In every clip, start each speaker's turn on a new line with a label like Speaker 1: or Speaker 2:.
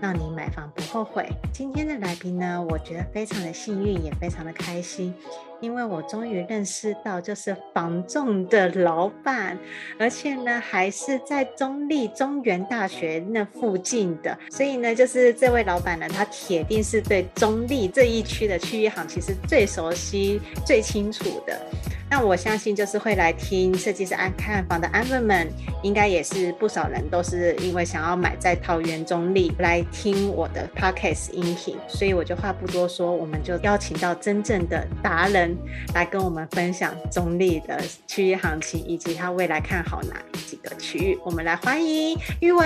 Speaker 1: 让你买房不后悔。今天的来宾呢，我觉得非常的幸运，也非常的开心，因为我终于认识到就是房仲的老板，而且呢还是在中立中原大学那附近的，所以呢就是这位老板呢，他铁定是对中立这一区的区域行情是最熟悉、最清楚的。那我相信，就是会来听设计师爱看房的安粉们，应该也是不少人都是因为想要买在桃园中立来听我的 podcast 音频，所以我就话不多说，我们就邀请到真正的达人来跟我们分享中立的区域行情，以及他未来看好哪几个区域。我们来欢迎玉文。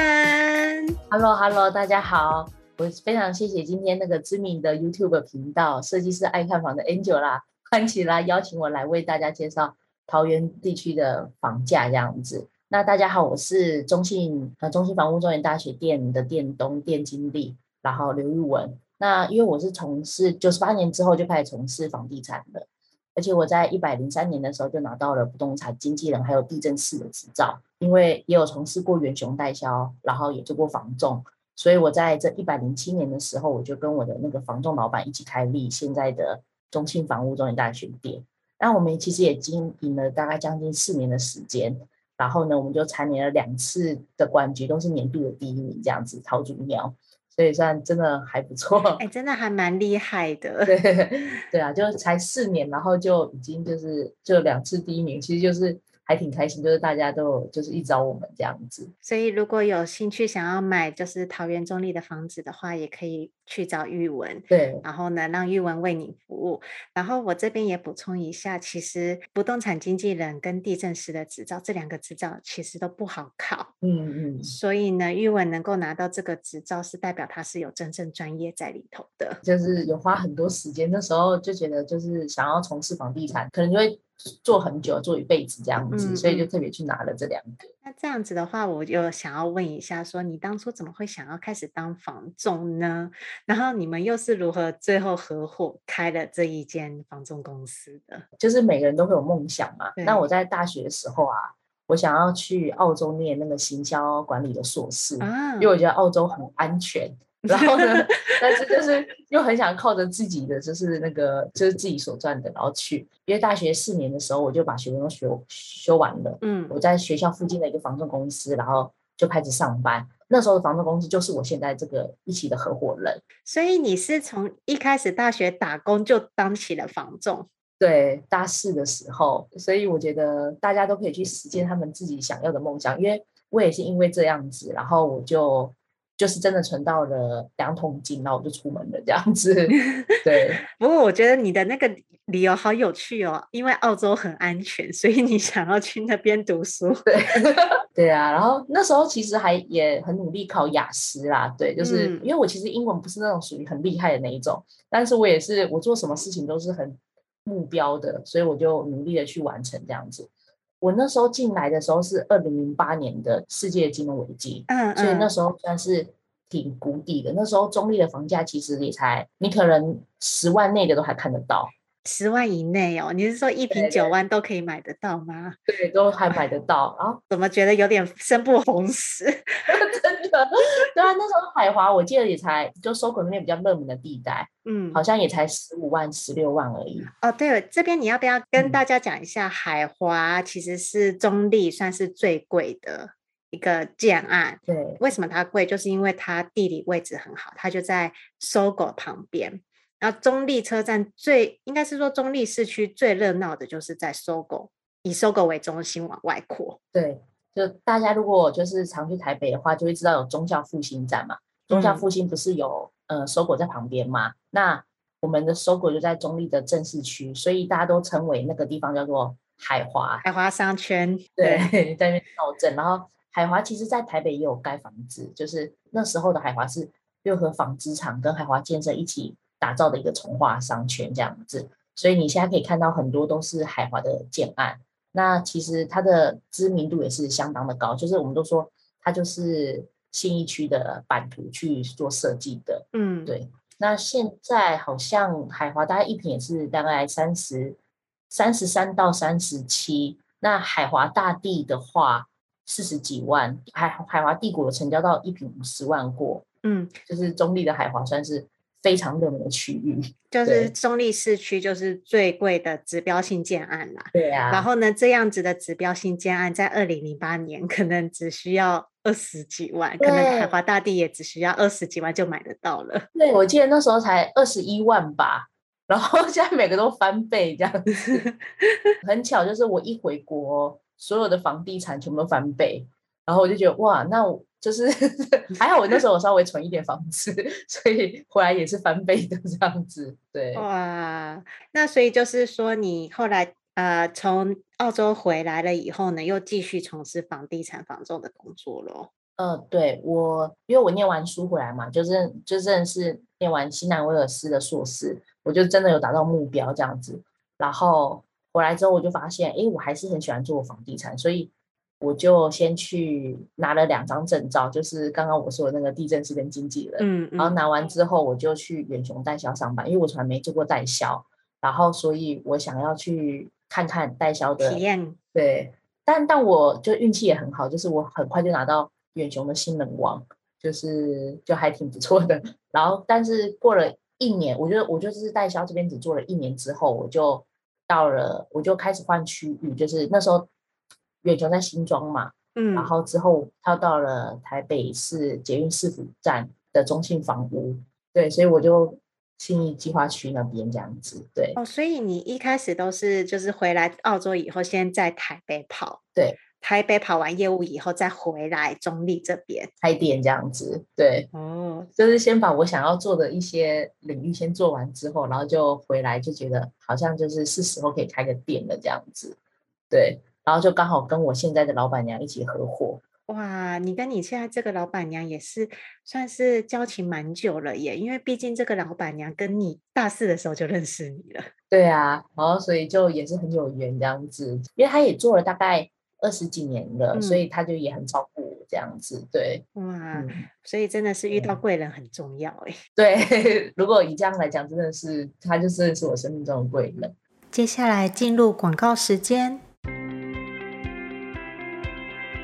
Speaker 2: Hello，Hello，大家好，我非常谢谢今天那个知名的 YouTube 频道设计师爱看房的 Angel 啦。欢起来邀请我来为大家介绍桃园地区的房价这样子。那大家好，我是中信呃中信房屋中原大学店的店东店经理，然后刘玉文。那因为我是从事九十八年之后就开始从事房地产的，而且我在一百零三年的时候就拿到了不动产经纪人还有地震士的执照。因为也有从事过远雄代销，然后也做过房仲，所以我在这一百零七年的时候，我就跟我的那个房仲老板一起开立现在的。中信房屋中原大学店，那我们其实也经营了大概将近四年的时间，然后呢，我们就蝉联了两次的冠军，都是年度的第一名，这样子桃竹苗，所以算真的还不错。
Speaker 1: 哎、欸，真的还蛮厉害的。
Speaker 2: 对对啊，就才四年，然后就已经就是就两次第一名，其实就是。还挺开心，就是大家都就是一找我们这样子，
Speaker 1: 所以如果有兴趣想要买就是桃园中立的房子的话，也可以去找玉文。
Speaker 2: 对，
Speaker 1: 然后呢，让玉文为你服务。然后我这边也补充一下，其实不动产经纪人跟地震师的执照这两个执照其实都不好考。
Speaker 2: 嗯嗯。
Speaker 1: 所以呢，玉文能够拿到这个执照，是代表他是有真正专业在里头的，
Speaker 2: 就是有花很多时间。那时候就觉得，就是想要从事房地产，可能就会。做很久，做一辈子这样子，嗯、所以就特别去拿了这两个。
Speaker 1: 那这样子的话，我就想要问一下，说你当初怎么会想要开始当房仲呢？然后你们又是如何最后合伙开了这一间房仲公司的？
Speaker 2: 就是每个人都会有梦想嘛。那我在大学的时候啊，我想要去澳洲念那个行销管理的硕士，啊、因为我觉得澳洲很安全。然后呢，但是就是又很想靠着自己的，就是那个就是自己所赚的，然后去。因为大学四年的时候，我就把学分都学修完了。嗯，我在学校附近的一个房仲公司，然后就开始上班。那时候的房仲公司就是我现在这个一起的合伙人。
Speaker 1: 所以你是从一开始大学打工就当起了房仲？
Speaker 2: 对，大四的时候。所以我觉得大家都可以去实现他们自己想要的梦想，因为我也是因为这样子，然后我就。就是真的存到了两桶金，然后我就出门了这样子。对，
Speaker 1: 不过我觉得你的那个理由好有趣哦，因为澳洲很安全，所以你想要去那边读书。
Speaker 2: 对，对啊。然后那时候其实还也很努力考雅思啦。对，就是、嗯、因为我其实英文不是那种属于很厉害的那一种，但是我也是我做什么事情都是很目标的，所以我就努力的去完成这样子。我那时候进来的时候是二零零八年的世界金融危机，嗯，嗯，所以那时候算是挺谷底的。那时候中立的房价其实也才，你可能十万内的都还看得到，
Speaker 1: 十万以内哦。你是说一瓶九万都可以买得到吗？
Speaker 2: 对，对，都还买得到。然后
Speaker 1: 怎么觉得有点生不逢时？
Speaker 2: 对啊，那时候海华我记得也才就 SOGO 那边比较热门的地带，嗯，好像也才十五万、十六万而已。
Speaker 1: 哦，对了，这边你要不要跟大家讲一下，嗯、海华其实是中立算是最贵的一个建案。
Speaker 2: 对，
Speaker 1: 为什么它贵？就是因为它地理位置很好，它就在 SOGO 旁边。然后中立车站最应该是说中立市区最热闹的就是在 SOGO，以 SOGO 为中心往外扩。
Speaker 2: 对。就大家如果就是常去台北的话，就会知道有宗教复兴站嘛。宗教复兴不是有呃 SOGO 在旁边吗？那我们的 SOGO 就在中立的正市区，所以大家都称为那个地方叫做海华。
Speaker 1: 海华商圈，
Speaker 2: 对，在那边闹镇。然后海华其实在台北也有盖房子，就是那时候的海华是六合纺织厂跟海华建设一起打造的一个从化商圈这样子。所以你现在可以看到很多都是海华的建案。那其实它的知名度也是相当的高，就是我们都说它就是信义区的版图去做设计的。
Speaker 1: 嗯，
Speaker 2: 对。那现在好像海华大概一平也是大概三十三十三到三十七。那海华大地的话，四十几万。海海华帝国的成交到一平五十万过。
Speaker 1: 嗯，
Speaker 2: 就是中立的海华算是非常热门的区域，
Speaker 1: 就是中立市区就是最贵的指标性建案啦。
Speaker 2: 对啊，
Speaker 1: 然后呢，这样子的指标性建案在二零零八年 可能只需要二十几万，可能海华大地也只需要二十几万就买得到了。
Speaker 2: 对，我记得那时候才二十一万吧，然后 现在每个都翻倍这样子。很巧，就是我一回国，所有的房地产全部都翻倍，然后我就觉得哇，那我。就是 还好，我那时候我稍微存一点房子，所以回来也是翻倍的这样子。对，
Speaker 1: 哇，那所以就是说，你后来呃从澳洲回来了以后呢，又继续从事房地产房仲的工作咯。
Speaker 2: 呃，对我，因为我念完书回来嘛，就是就真的是念完新南威尔斯的硕士，我就真的有达到目标这样子。然后回来之后，我就发现，哎，我还是很喜欢做房地产，所以。我就先去拿了两张证照，就是刚刚我说的那个地震师跟经纪人。
Speaker 1: 嗯，嗯，
Speaker 2: 然后拿完之后，我就去远雄代销上班，因为我从来没做过代销，然后所以我想要去看看代销的
Speaker 1: 体验。
Speaker 2: 对，但但我就运气也很好，就是我很快就拿到远雄的新人王，就是就还挺不错的。然后，但是过了一年，我觉得我就是代销这边只做了一年之后，我就到了，我就开始换区域，就是那时候。远雄在新庄嘛，嗯，然后之后他到了台北市捷运市府站的中信房屋，对，所以我就信义计划区那边这样子，对。
Speaker 1: 哦，所以你一开始都是就是回来澳洲以后，先在台北跑，
Speaker 2: 对，
Speaker 1: 台北跑完业务以后再回来中立这边
Speaker 2: 开店这样子，对，
Speaker 1: 哦，
Speaker 2: 就是先把我想要做的一些领域先做完之后，然后就回来就觉得好像就是是时候可以开个店了这样子，对。然后就刚好跟我现在的老板娘一起合伙。
Speaker 1: 哇，你跟你现在这个老板娘也是算是交情蛮久了耶，因为毕竟这个老板娘跟你大四的时候就认识你了。
Speaker 2: 对啊，然后所以就也是很有缘这样子，因为她也做了大概二十几年了，嗯、所以她就也很照顾我这样子。对，
Speaker 1: 哇，嗯、所以真的是遇到贵人很重要哎。
Speaker 2: 对，如果以这样来讲，真的是她就是是我生命中的贵人。
Speaker 1: 接下来进入广告时间。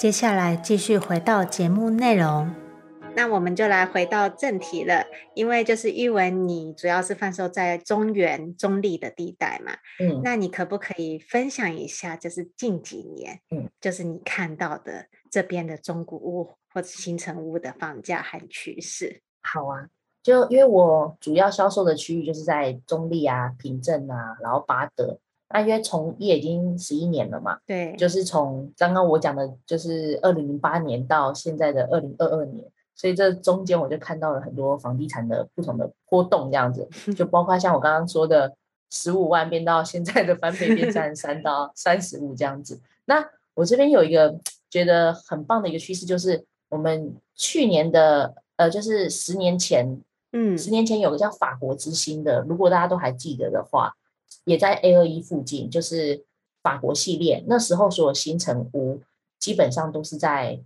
Speaker 1: 接下来继续回到节目内容。那我们就来回到正题了，因为就是玉文，你主要是贩售在中原、中立的地带嘛，嗯，那你可不可以分享一下，就是近几年，嗯，就是你看到的这边的中古屋或者新城屋的房价和趋势？
Speaker 2: 好啊，就因为我主要销售的区域就是在中立啊、平镇啊，然后八德，那因为从业已经十一年了嘛，
Speaker 1: 对，
Speaker 2: 就是从刚刚我讲的，就是二零零八年到现在的二零二二年。所以这中间我就看到了很多房地产的不同的波动，这样子，就包括像我刚刚说的十五万变到现在的翻倍变三十三 到三十五这样子。那我这边有一个觉得很棒的一个趋势，就是我们去年的呃，就是十年前，嗯，十年前有个叫法国之星的，如果大家都还记得的话，也在 A 二一附近，就是法国系列，那时候所有新城屋基本上都是在。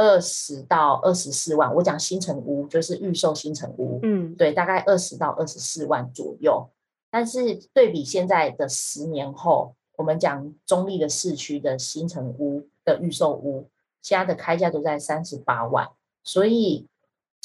Speaker 2: 二十到二十四万，我讲新城屋就是预售新城屋，嗯，对，大概二十到二十四万左右。但是对比现在的十年后，我们讲中立的市区的新城屋的预售屋，现在的开价都在三十八万，所以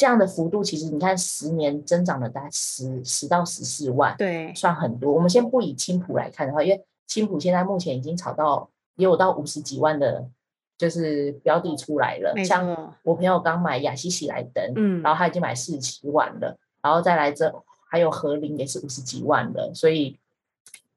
Speaker 2: 这样的幅度其实你看十年增长了大概十十到十四万，
Speaker 1: 对，
Speaker 2: 算很多。我们先不以青浦来看的话，因为青浦现在目前已经炒到也有到五十几万的。就是标的出来了，像我朋友刚买雅西喜来登，嗯，然后他已经买四十七万了，然后再来这还有和林也是五十几万的，所以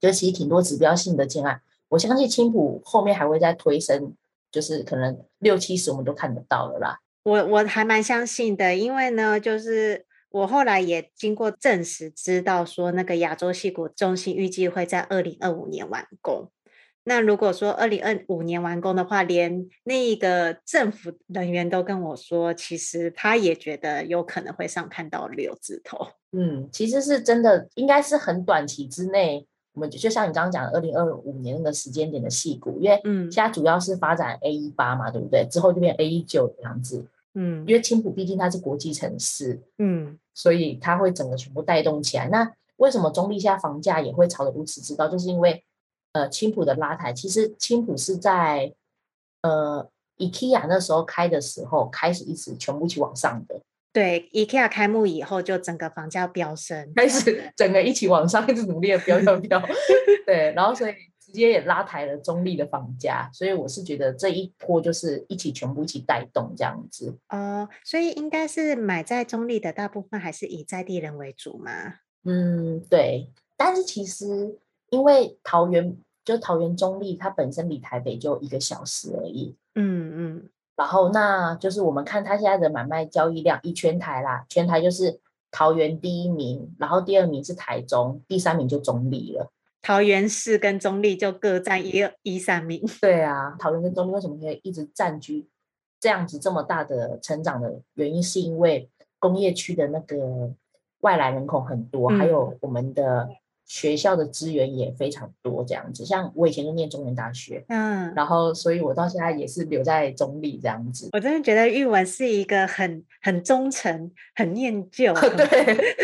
Speaker 2: 就其实挺多指标性的建案。我相信青浦后面还会再推升，就是可能六七十我们都看得到了啦。
Speaker 1: 我我还蛮相信的，因为呢，就是我后来也经过证实，知道说那个亚洲戏骨中心预计会在二零二五年完工。那如果说二零二五年完工的话，连那一个政府人员都跟我说，其实他也觉得有可能会上看到六字头。
Speaker 2: 嗯，其实是真的，应该是很短期之内，我们就，就像你刚刚讲的二零二五年那个时间点的戏谷，因为嗯，现在主要是发展 A 一八嘛，对不对？之后就变 A 一九这样子。嗯，因为青浦毕竟它是国际城市，嗯，所以它会整个全部带动起来。那为什么中立下房价也会炒得如此之高？就是因为。呃，青浦的拉抬，其实青浦是在呃，IKEA 那时候开的时候开始一直全部一起往上的。
Speaker 1: 对，IKEA 开幕以后，就整个房价飙升，
Speaker 2: 开始整个一起往上，一直努力的飙飙飙。对，然后所以直接也拉抬了中立的房价，所以我是觉得这一波就是一起全部一起带动这样子。
Speaker 1: 哦、呃，所以应该是买在中立的大部分还是以在地人为主嘛？
Speaker 2: 嗯，对。但是其实因为桃园。就桃园中立，它本身离台北就一个小时而已。嗯嗯，然后那就是我们看它现在的买卖交易量，一圈台啦，全台就是桃园第一名，然后第二名是台中，第三名就中立了。
Speaker 1: 桃园市跟中立就各占一二一三名。
Speaker 2: 对啊，桃园跟中立为什么可以一直占据这样子这么大的成长的原因，是因为工业区的那个外来人口很多，嗯、还有我们的。学校的资源也非常多，这样子，像我以前就念中原大学，嗯，然后所以我到现在也是留在中立这样子。
Speaker 1: 我真的觉得玉文是一个很很忠诚、很念旧，
Speaker 2: 对，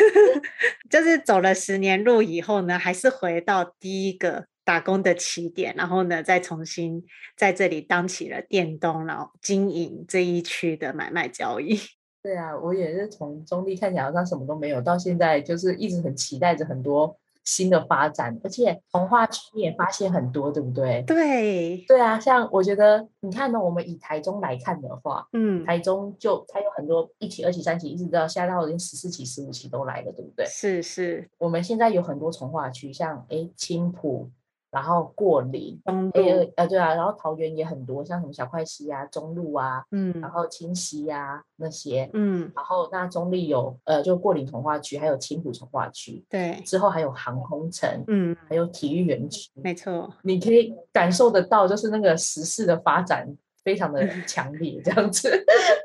Speaker 1: 就是走了十年路以后呢，还是回到第一个打工的起点，然后呢，再重新在这里当起了店东，然后经营这一区的买卖交易。
Speaker 2: 对啊，我也是从中立看起来好像什么都没有，到现在就是一直很期待着很多。新的发展，而且从化区也发现很多，对不对？
Speaker 1: 对，
Speaker 2: 对啊，像我觉得，你看呢，我们以台中来看的话，嗯，台中就它有很多一期、二期、三期，一直到现在到已经十四期、十五期都来了，对不对？
Speaker 1: 是是，
Speaker 2: 我们现在有很多从化区，像哎青埔、然后过岭，
Speaker 1: 中
Speaker 2: 路，呃，对啊，然后桃园也很多，像什么小块溪啊、中路啊，
Speaker 1: 嗯，
Speaker 2: 然后清溪啊那些，
Speaker 1: 嗯，
Speaker 2: 然后那中立有，呃，就过岭童话区，还有青埔重划区，
Speaker 1: 对，
Speaker 2: 之后还有航空城，
Speaker 1: 嗯，
Speaker 2: 还有体育园区，
Speaker 1: 没错，
Speaker 2: 你可以感受得到，就是那个时事的发展非常的 强烈，这样子，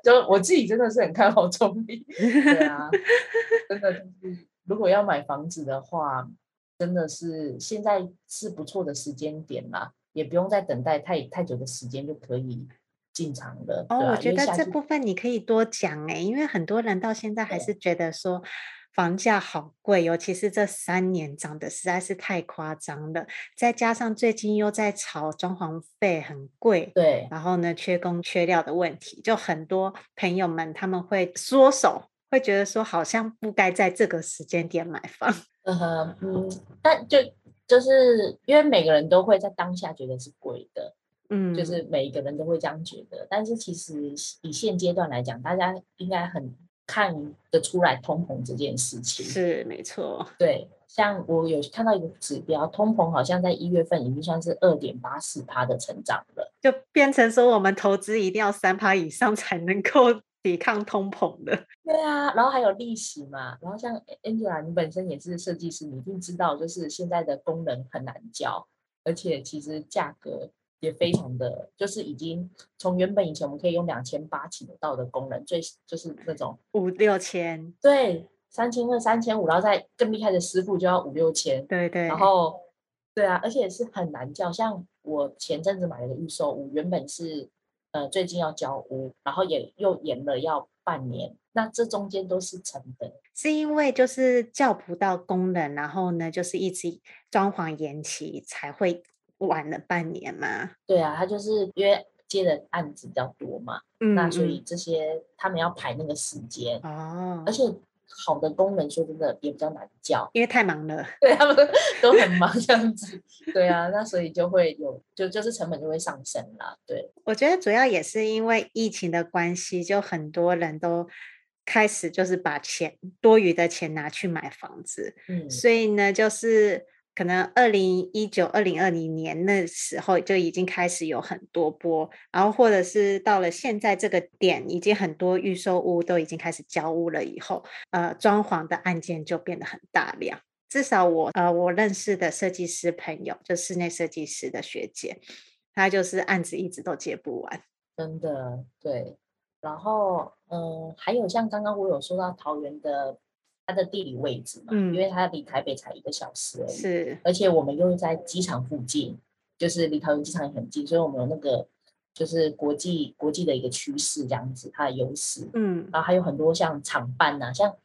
Speaker 2: 就我自己真的是很看好中立，对啊，真的就是如果要买房子的话。真的是现在是不错的时间点啦，也不用再等待太太久的时间就可以进场了。
Speaker 1: 哦，
Speaker 2: 啊、
Speaker 1: 我觉得这部分你可以多讲哎，因为很多人到现在还是觉得说房价好贵，尤其是这三年涨得实在是太夸张了，再加上最近又在炒装潢费很贵，
Speaker 2: 对，
Speaker 1: 然后呢缺工缺料的问题，就很多朋友们他们会缩手，会觉得说好像不该在这个时间点买房。
Speaker 2: 嗯哼嗯，但就就是因为每个人都会在当下觉得是贵的，嗯，就是每一个人都会这样觉得。但是其实以现阶段来讲，大家应该很看得出来通膨这件事情。
Speaker 1: 是没错，
Speaker 2: 对，像我有看到一个指标，通膨好像在一月份已经算是二点八四趴的成长了，
Speaker 1: 就变成说我们投资一定要三趴以上才能够。抵抗通膨的，
Speaker 2: 对啊，然后还有利息嘛，然后像 Angela，你本身也是设计师，你一定知道，就是现在的工人很难交，而且其实价格也非常的，就是已经从原本以前我们可以用两千八请得到的工人，最就是那种
Speaker 1: 五六千，
Speaker 2: 对，三千二、三千五，然后再更厉害的师傅就要五六千，
Speaker 1: 对对，
Speaker 2: 然后对啊，而且是很难叫，像我前阵子买了个预售屋，原本是。呃，最近要交屋，然后也又延了要半年，那这中间都是成本，
Speaker 1: 是因为就是叫不到工人，然后呢，就是一直装潢延期才会晚了半年嘛。
Speaker 2: 对啊，他就是因为接的案子比较多嘛，嗯，那所以这些他们要排那个时间
Speaker 1: 哦，
Speaker 2: 而且。好的功能说真的也比较难叫，
Speaker 1: 因为太忙了，
Speaker 2: 对他们都很忙这样子，对啊，那所以就会有就就是成本就会上升啦。对，
Speaker 1: 我觉得主要也是因为疫情的关系，就很多人都开始就是把钱多余的钱拿去买房子，嗯，所以呢就是。可能二零一九、二零二零年那时候就已经开始有很多波，然后或者是到了现在这个点，已经很多预售屋都已经开始交屋了以后，呃，装潢的案件就变得很大量。至少我呃我认识的设计师朋友，就室内设计师的学姐，她就是案子一直都接不完，
Speaker 2: 真的对。然后嗯、还有像刚刚我有说到桃园的。它的地理位置嘛，嗯，因为它离台北才一个小时而已，
Speaker 1: 是，
Speaker 2: 而且我们又在机场附近，就是离桃园机场也很近，所以我们有那个就是国际国际的一个趋势这样子，它的优势，嗯，然后还有很多像厂办呐，像。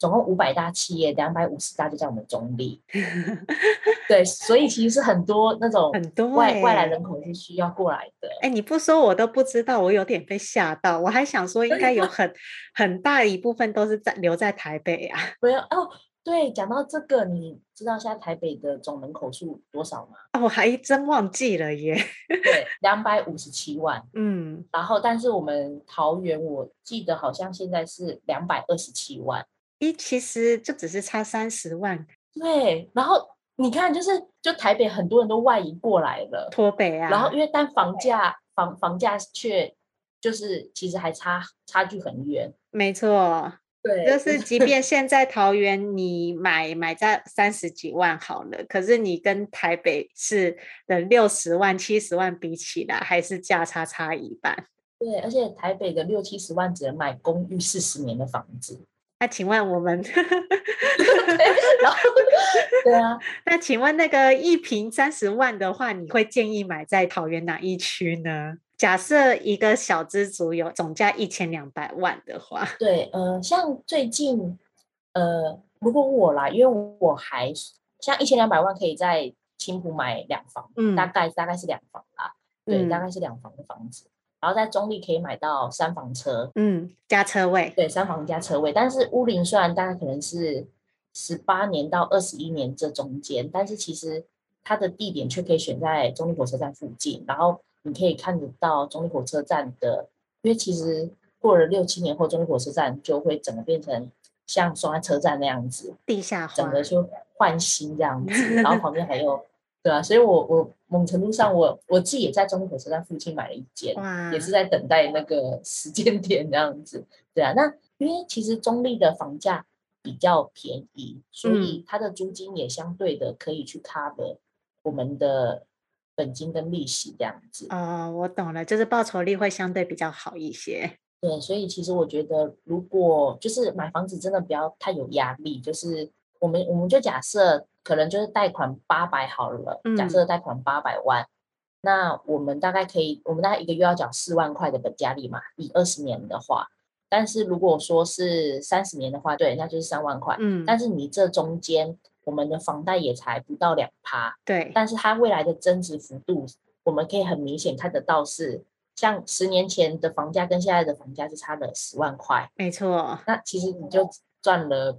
Speaker 2: 总共五百大企业，两百五十大就在我们中坜。对，所以其实是很多那种很多外外来人口是需要过来的。
Speaker 1: 哎，你不说我都不知道，我有点被吓到。我还想说，应该有很 很大一部分都是在留在台北啊。
Speaker 2: 没有哦，对，讲到这个，你知道现在台北的总人口数多少吗？
Speaker 1: 哦，我还真忘记了耶。
Speaker 2: 对，两百五十七万。
Speaker 1: 嗯，
Speaker 2: 然后但是我们桃园，我记得好像现在是两百二十七万。
Speaker 1: 一其实就只是差三十万，
Speaker 2: 对。然后你看，就是就台北很多人都外移过来了，
Speaker 1: 脱北啊。
Speaker 2: 然后因为但房价房房价却就是其实还差差距很远。
Speaker 1: 没错，对，就是即便现在桃园你买买在三十几万好了，可是你跟台北市的六十万七十万比起来，还是价差差一半。
Speaker 2: 对，而且台北的六七十万只能买公寓四十年的房子。
Speaker 1: 那请问我们，
Speaker 2: 然后 对啊，
Speaker 1: 那请问那个一平三十万的话，你会建议买在桃园哪一区呢？假设一个小资族有总价一千两百万的话，
Speaker 2: 对，呃，像最近，呃，如果我啦，因为我还像一千两百万可以在青埔买两房，嗯，大概大概是两房啦，对，嗯、大概是两房的房子。然后在中立可以买到三房车，
Speaker 1: 嗯，加车位，
Speaker 2: 对，三房加车位。但是屋龄虽然大概可能是十八年到二十一年这中间，但是其实它的地点却可以选在中立火车站附近。然后你可以看得到中立火车站的，因为其实过了六七年后，中立火车站就会整个变成像双安车站那样子，
Speaker 1: 地下化，
Speaker 2: 整个就换新这样子。然后旁边还有对啊，所以我我某程度上我我自己也在中坜火车站附近买了一间，
Speaker 1: 哇，
Speaker 2: 也是在等待那个时间点这样子。对啊，那因为其实中立的房价比较便宜，所以它的租金也相对的可以去 cover 我们的本金跟利息这样子。
Speaker 1: 哦，我懂了，就是报酬率会相对比较好一些。
Speaker 2: 对，所以其实我觉得，如果就是买房子真的不要太有压力，就是我们我们就假设可能就是贷款八百好了，假设贷款八百万，嗯，那我们大概可以，我们大概一个月要缴四万块的本加利嘛，以二十年的话，但是如果说是三十年的话，对，那就是三万块，嗯，但是你这中间我们的房贷也才不到两趴，
Speaker 1: 对，
Speaker 2: 但是它未来的增值幅度，我们可以很明显看得到是。像十年前的房价跟现在的房价是差了十万块，
Speaker 1: 没错。
Speaker 2: 那其实你就赚了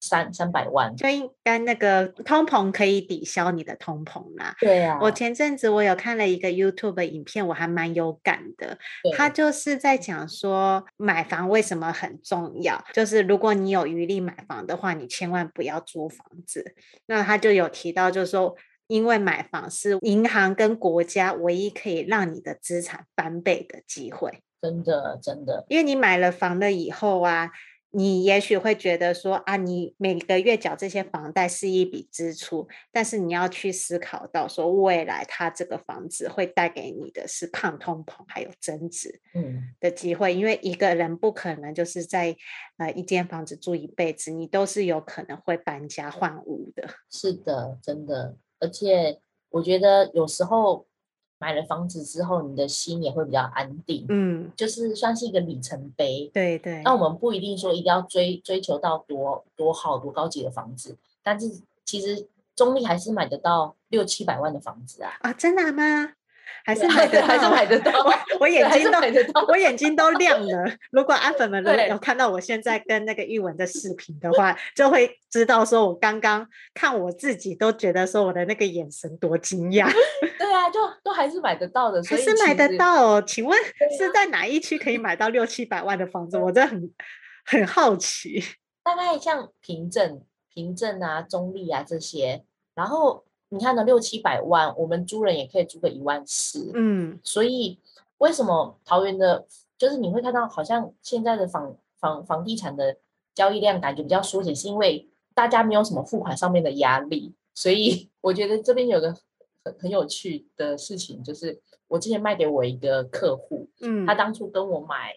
Speaker 2: 三三百万，
Speaker 1: 就应该那个通膨可以抵消你的通膨啦。
Speaker 2: 对啊，
Speaker 1: 我前阵子我有看了一个 YouTube 的影片，我还蛮有感的。他就是在讲说买房为什么很重要，就是如果你有余力买房的话，你千万不要租房子。那他就有提到，就是说。因为买房是银行跟国家唯一可以让你的资产翻倍的机会，
Speaker 2: 真的真的。因
Speaker 1: 为你买了房了以后啊，你也许会觉得说啊，你每个月缴这些房贷是一笔支出，但是你要去思考到说，未来它这个房子会带给你的是抗通膨还有增值嗯的机会，嗯、因为一个人不可能就是在呃一间房子住一辈子，你都是有可能会搬家换屋的。
Speaker 2: 是的，真的。而且我觉得有时候买了房子之后，你的心也会比较安定，嗯，就是算是一个里程碑。
Speaker 1: 对对。
Speaker 2: 那我们不一定说一定要追追求到多多好多高级的房子，但是其实中立还是买得到六七百万的房子啊！
Speaker 1: 啊，真的吗？还是 买得到，
Speaker 2: 还是买得到。
Speaker 1: 我眼睛都，我眼睛都亮了。如果阿粉们有看到我现在跟那个玉文的视频的话，就会知道说我刚刚看我自己都觉得说我的那个眼神多惊讶。
Speaker 2: 对啊，就都还是买得到的，
Speaker 1: 还是买得到哦。请问是在哪一区可以买到六七百万的房子？我真的很很好奇。
Speaker 2: 大概像平镇、平镇啊、中立啊这些，然后。你看呢，六七百万，我们租人也可以租个一万四。嗯，所以为什么桃园的，就是你会看到好像现在的房房房地产的交易量感觉比较缩减，是因为大家没有什么付款上面的压力。所以我觉得这边有个很很有趣的事情，就是我之前卖给我一个客户，嗯，他当初跟我买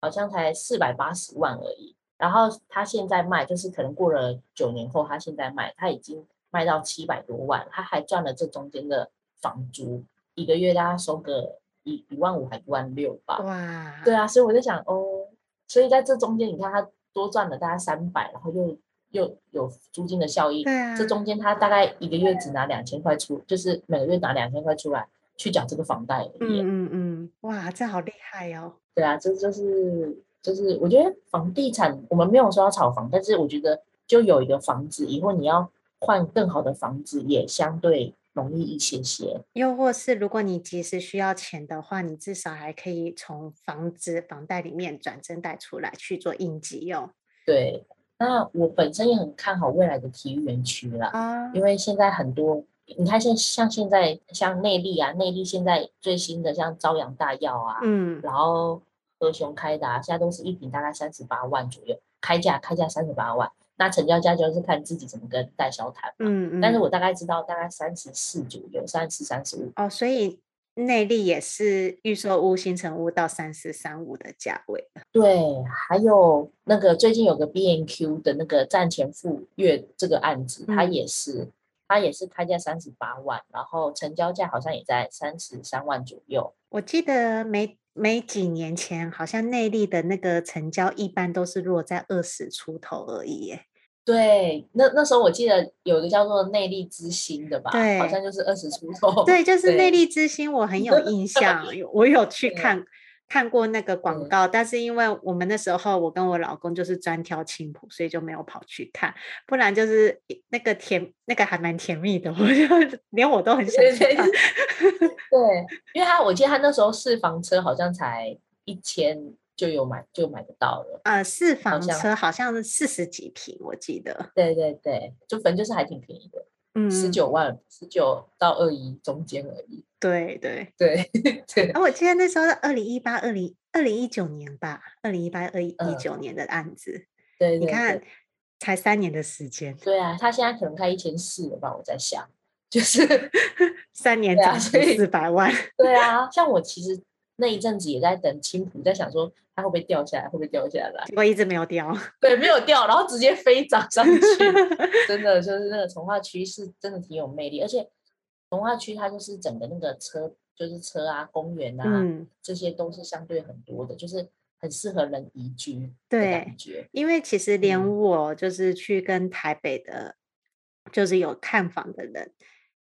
Speaker 2: 好像才四百八十万而已，然后他现在卖，就是可能过了九年后，他现在卖，他已经。卖到七百多万，他还赚了这中间的房租，一个月大概收个一一万五还一万六吧。哇，对啊，所以我就想哦，所以在这中间，你看他多赚了大概三百，然后又又有租金的效益。对啊，这中间他大概一个月只拿两千块出，就是每个月拿两千块出来去缴这个房贷。嗯
Speaker 1: 嗯嗯，哇，这好厉害哦。
Speaker 2: 对啊，这就是就是我觉得房地产，我们没有说要炒房，但是我觉得就有一个房子，以后你要。换更好的房子也相对容易一些些，
Speaker 1: 又或是如果你及时需要钱的话，你至少还可以从房子房贷里面转增贷出来去做应急用。
Speaker 2: 对，那我本身也很看好未来的体育园区啦，啊，因为现在很多，你看现像现在像内地啊，内地现在最新的像朝阳大药啊，嗯，然后和雄开达现在都是一平大概三十八万左右，开价开价三十八万。那成交价就是看自己怎么跟代销谈嘛，嗯嗯，但是我大概知道大概三十四左右，三十三十五。
Speaker 1: 哦，所以内力也是预售屋、新成屋到三四三五的价位。
Speaker 2: 对，还有那个最近有个 B N Q 的那个战前赴月这个案子，它也是，嗯、它也是开价三十八万，然后成交价好像也在三十三万左右。
Speaker 1: 我记得没。没几年前，好像内地的那个成交一般都是落在二十出头而已耶。
Speaker 2: 对，那那时候我记得有一个叫做内力之星的吧，对，好像就是二十出头。
Speaker 1: 对，就 是内力之星，我很有印象，我有去看。看过那个广告，嗯，但是因为我们那时候我跟我老公就是专挑青浦，所以就没有跑去看。不然就是那个甜，那个还蛮甜蜜的，我就连我都很想去看。
Speaker 2: 对，因为他我记得他那时候试房车好像才一千就有买就买得到了。
Speaker 1: 呃，四房车好像是四十几平，我记得。
Speaker 2: 对对对，就反正就是还挺便宜的。嗯，十九万，十九到二一中间而已。
Speaker 1: 对对
Speaker 2: 对对。
Speaker 1: 啊，我记得那时候是二零一八、二零二零一九年吧，二零一八、二零一九年的案子。
Speaker 2: 对，
Speaker 1: 你看，才三年的时间。
Speaker 2: 对啊，他现在可能开一千四了吧？我在想，就是
Speaker 1: 三年涨四百万。
Speaker 2: 对啊，像我其实。那一阵子也在等青浦，在想说它会不会掉下来，会不会掉下来？
Speaker 1: 结果一直没有掉，
Speaker 2: 对，没有掉，然后直接飞涨上去，真的就是那个从化区是真的挺有魅力，而且从化区它就是整个那个车，就是车啊、公园啊、嗯，这些都是相对很多的，就是很适合人宜居的感觉。
Speaker 1: 对，因为其实连我就是去跟台北的，嗯、就是有看房的人。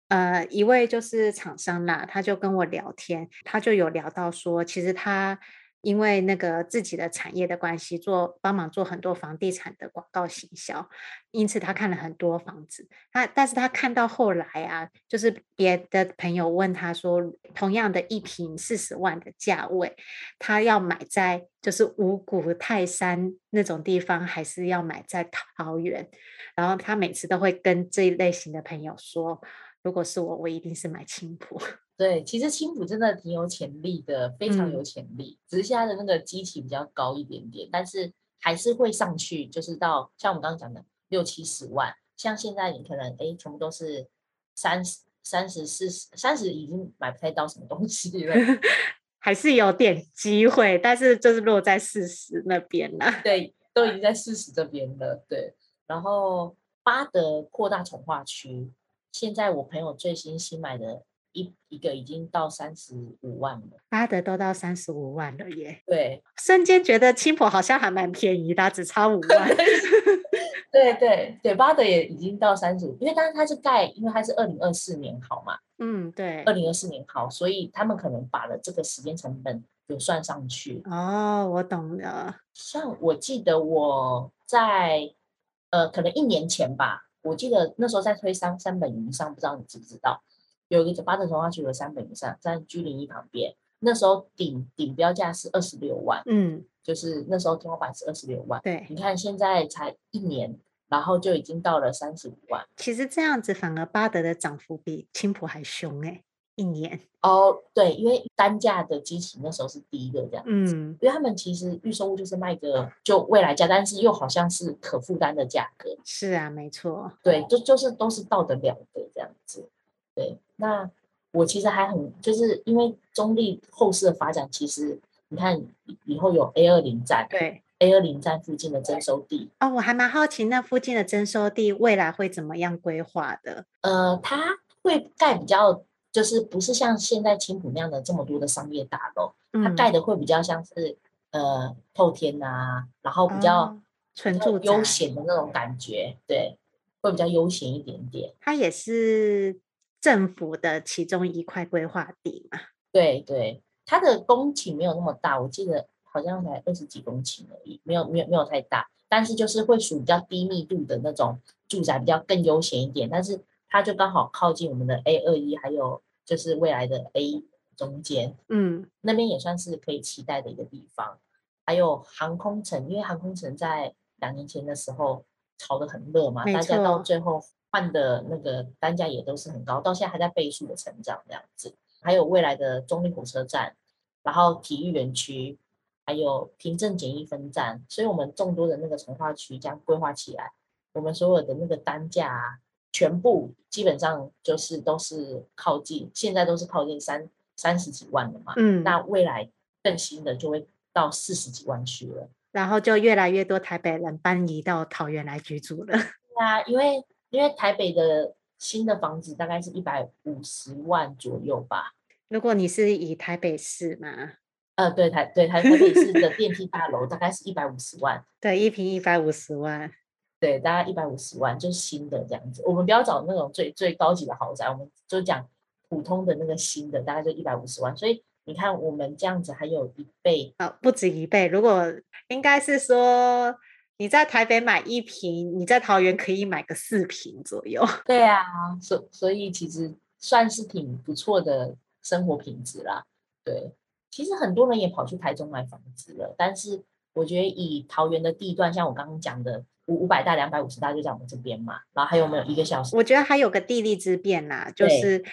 Speaker 1: 呃，一位就是厂商啦，他就跟我聊天，他就有聊到说，其实他因为那个自己的产业的关系，做帮忙做很多房地产的广告行销，因此他看了很多房子。他但是他看到后来啊，就是别的朋友问他说，同样的一坪四十万的价位，他要买在就是五股泰山那种地方，还是要买在桃园？然后他每次都会跟这一类型的朋友说。如果是我，我一定是买青浦。
Speaker 2: 对，其实青浦真的挺有潜力的，非常有潜力。嗯、只是现在的那个基期比较高一点点，但是还是会上去，就是到像我们刚刚讲的六七十万。像现在你可能哎，全部都是三十、三十、四十、三十，已经买不太到什么东西了。
Speaker 1: 还是有点机会，但是就是落在四十那边了。
Speaker 2: 对，都已经在四十这边了。对，然后巴德扩大从化区。现在我朋友最新新买的一一个已经到三十五万了，
Speaker 1: 八德都到三十五万了耶！
Speaker 2: 对，
Speaker 1: 瞬间觉得青浦好像还蛮便宜的，只差五万。
Speaker 2: 对对对，巴德也已经到三十五，因为当时它是盖，因为它是二零二四年好嘛。
Speaker 1: 嗯，对，
Speaker 2: 二零二四年好，所以他们可能把了这个时间成本有算上去。
Speaker 1: 哦，我懂了。
Speaker 2: 像我记得我在呃，可能一年前吧。我记得那时候在推三三本云上，不知道你知不知道，有一个八德重划区有三本云上，在居零一旁边。那时候顶顶标价是二十六万，
Speaker 1: 嗯，
Speaker 2: 就是那时候天花板是二十六万。
Speaker 1: 对，
Speaker 2: 你看现在才一年，然后就已经到了三十五万。
Speaker 1: 其实这样子反而巴德的涨幅比青浦还凶哎、欸。一年
Speaker 2: 哦，对，因为单价的基期那时候是低的，这样，
Speaker 1: 嗯，
Speaker 2: 因为他们其实预售物就是卖个就未来价，但是又好像是可负担的价格。
Speaker 1: 是啊，没错，
Speaker 2: 对，就就是都是到得了的这样子。对，那我其实还很就是因为中立后市的发展，其实你看以后有 A 二零站，
Speaker 1: 对
Speaker 2: ，A 二零站附近的征收地
Speaker 1: 哦，我还蛮好奇那附近的征收地未来会怎么样规划的？
Speaker 2: 呃，它会盖比较。就是不是像现在青浦那样的这么多的商业大楼，嗯，它盖的会比较像是呃透天啊，然后比较
Speaker 1: 纯住
Speaker 2: 悠闲的那种感觉，对，会比较悠闲一点点。
Speaker 1: 它也是政府的其中一块规划地嘛？
Speaker 2: 对对，它的公顷没有那么大，我记得好像才二十几公顷而已，没有没有没有太大，但是就是会属于比较低密度的那种住宅，比较更悠闲一点，但是。它就刚好靠近我们的 A 二一，还有就是未来的 A 中间，
Speaker 1: 嗯，
Speaker 2: 那边也算是可以期待的一个地方。还有航空城，因为航空城在两年前的时候炒得很热嘛，大家到最后换的那个单价也都是很高，到现在还在倍数的成长这样子。还有未来的中立火车站，然后体育园区，还有平镇简易分站，所以我们众多的那个从化区这样规划起来，我们所有的那个单价啊。全部基本上就是都是靠近，现在都是靠近三三十几万了嘛。
Speaker 1: 嗯，
Speaker 2: 那未来更新的就会到四十几万去了，
Speaker 1: 然后就越来越多台北人搬移到桃园来居住了。对
Speaker 2: 啊，因为因为台北的新的房子大概是一百五十万左右吧。
Speaker 1: 如果你是以台北市嘛，
Speaker 2: 呃，对台对台台北市的电梯大楼大概是一百五十万，
Speaker 1: 对，一平一百五十万。
Speaker 2: 对，大概一百五十万，就是新的这样子。我们不要找那种最最高级的豪宅，我们就讲普通的那个新的，大概就一百五十万。所以你看，我们这样子还有一倍
Speaker 1: 呃、哦，不止一倍。如果应该是说你在台北买一平，你在桃园可以买个四平左右。
Speaker 2: 对啊，所所以其实算是挺不错的生活品质啦。对，其实很多人也跑去台中买房子了，但是我觉得以桃园的地段，像我刚刚讲的五五百大、两百五十大就在我们这边嘛。然后还有没有一个小时？
Speaker 1: 我觉得还有个地利之便呐，就是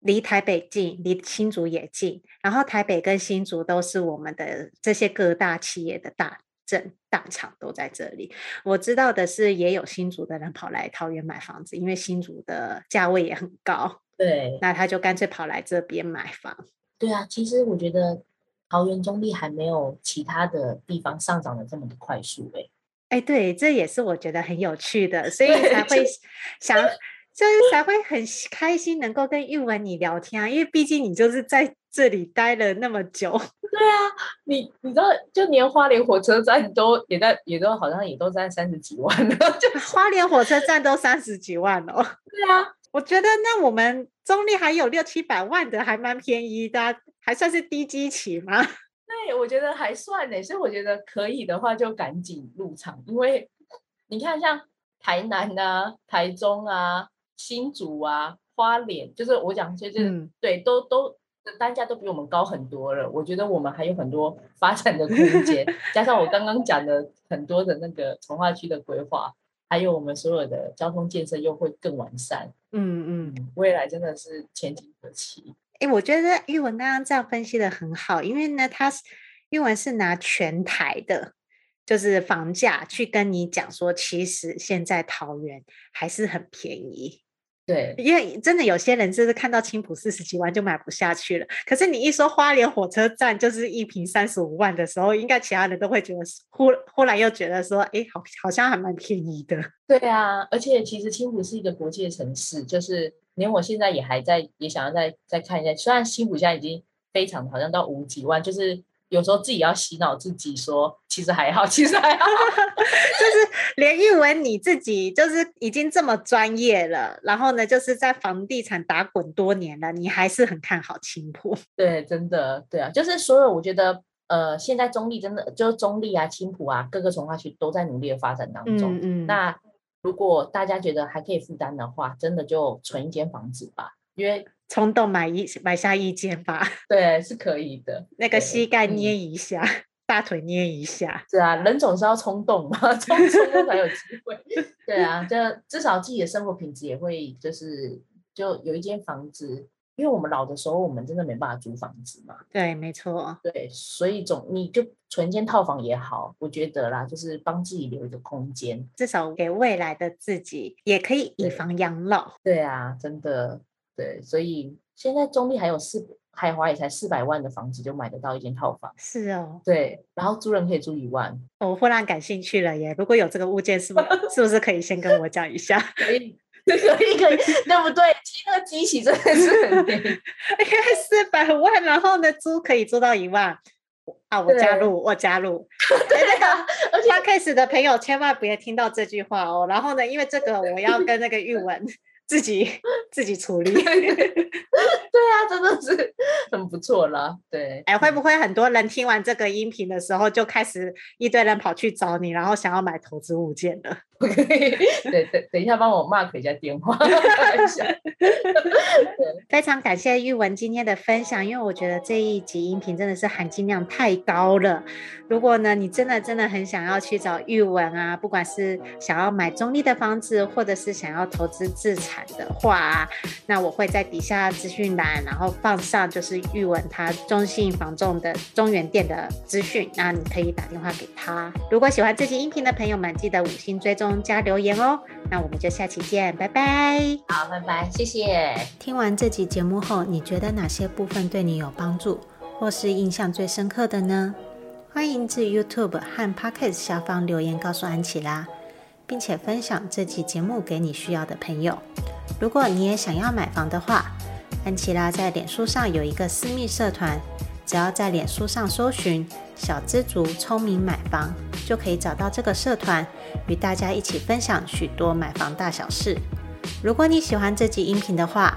Speaker 1: 离台北近，离新竹也近。然后台北跟新竹都是我们的这些各大企业的大镇大厂都在这里。我知道的是，也有新竹的人跑来桃园买房子，因为新竹的价位也很高。
Speaker 2: 对，
Speaker 1: 那他就干脆跑来这边买房。
Speaker 2: 对啊，其实我觉得桃园中坜还没有其他的地方上涨的这么的快速诶。
Speaker 1: 哎，对，这也是我觉得很有趣的，所以才会想，就是才会很开心能够跟玉文你聊天啊，因为毕竟你就是在这里待了那么久。
Speaker 2: 对啊，你你知道，就连花莲火车站都也在，也都好像也都在三十几万了，就
Speaker 1: 花莲火车站都三十几万哦。
Speaker 2: 对啊。
Speaker 1: 我觉得那我们中立还有六七百万的，还蛮便宜的，还算是低基期吗？
Speaker 2: 对，我觉得还算呢，所以我觉得可以的话就赶紧入场，因为你看像台南啊、台中啊、新竹啊、花莲，就是我讲就是、嗯、对，都都单价都比我们高很多了。我觉得我们还有很多发展的空间，加上我刚刚讲的很多的那个从化区的规划。还有我们所有的交通建设又会更完善，
Speaker 1: 嗯嗯，
Speaker 2: 未来真的是前景可期。
Speaker 1: 哎，我觉得玉文刚刚这样分析的很好，因为呢，他是玉文是拿全台的，就是房价去跟你讲说，其实现在桃园还是很便宜。
Speaker 2: 对，
Speaker 1: 因为真的有些人就是看到青浦四十几万就买不下去了。可是你一说花莲火车站就是一平三十五万的时候，应该其他人都会觉得忽忽然又觉得说，哎，好，好像还蛮便宜的。
Speaker 2: 对啊，而且其实青浦是一个国际城市，就是连我现在也还在也想要再再看一下。虽然青埔现在已经非常好像到五几万，就是。有时候自己要洗脑自己说，其实还好，其实还好
Speaker 1: 就是连玉文你自己就是已经这么专业了，然后呢，就是在房地产打滚多年了，你还是很看好青浦。
Speaker 2: 对，真的，对啊，就是所有我觉得，呃，现在中立真的就是中立啊、青浦啊，各个从化区都在努力的发展当中。嗯，嗯，那如果大家觉得还可以负担的话，真的就存一间房子吧，因为。
Speaker 1: 冲动买一买下一间吧，
Speaker 2: 对，是可以的。
Speaker 1: 那个膝盖捏一下，嗯、大腿捏一下，
Speaker 2: 是啊，人总是要冲动嘛，冲冲动才有机会。对啊，就至少自己的生活品质也会，就是就有一间房子，因为我们老的时候，我们真的没办法租房子嘛。
Speaker 1: 对，没错。
Speaker 2: 对，所以总你就存间套房也好，我觉得啦，就是帮自己留一个空间，
Speaker 1: 至少给未来的自己也可以以房养老。
Speaker 2: 对，对啊，真的。对，所以现在中立还有四海华也才四百万的房子就买得到一间套房。
Speaker 1: 是哦，
Speaker 2: 对，然后租人可以租一万。
Speaker 1: 我忽然感兴趣了耶！如果有这个物件，是不是是不是可以先跟我讲一下？
Speaker 2: 可以，可以，可以，对不对？其实那个机器真的是很便宜，因为
Speaker 1: 四百万，然后呢，租可以租到一万。啊，我加入，我加入。那个，而且 Podcast 的朋友千万不要听到这句话哦。然后呢，因为这个我要跟那个玉文。自己自己处理，对
Speaker 2: 啊，真的是很不错啦。对，
Speaker 1: 哎，会不会很多人听完这个音频的时候，就开始一堆人跑去找你，然后想要买投资物件的？
Speaker 2: 对，等等一下，帮我 mark 一下电话。
Speaker 1: 非常感谢玉文今天的分享，因为我觉得这一集音频真的是含金量太高了。如果呢，你真的真的很想要去找玉文啊，不管是想要买中立的房子，或者是想要投资自产的话，那我会在底下资讯栏，然后放上就是玉文他中信房仲的中原店的资讯，那你可以打电话给他。如果喜欢这集音频的朋友们，记得五星追踪。加留言哦，那我们就下期见，拜拜。
Speaker 2: 好，拜拜，谢谢。
Speaker 1: 听完这集节目后，你觉得哪些部分对你有帮助，或是印象最深刻的呢？欢迎至 YouTube 和 Podcast 下方留言告诉安琪拉，并且分享这期节目给你需要的朋友。如果你也想要买房的话，安琪拉在脸书上有一个私密社团，只要在脸书上搜寻“小知足聪明买房”，就可以找到这个社团。与大家一起分享许多买房大小事。如果你喜欢这集音频的话，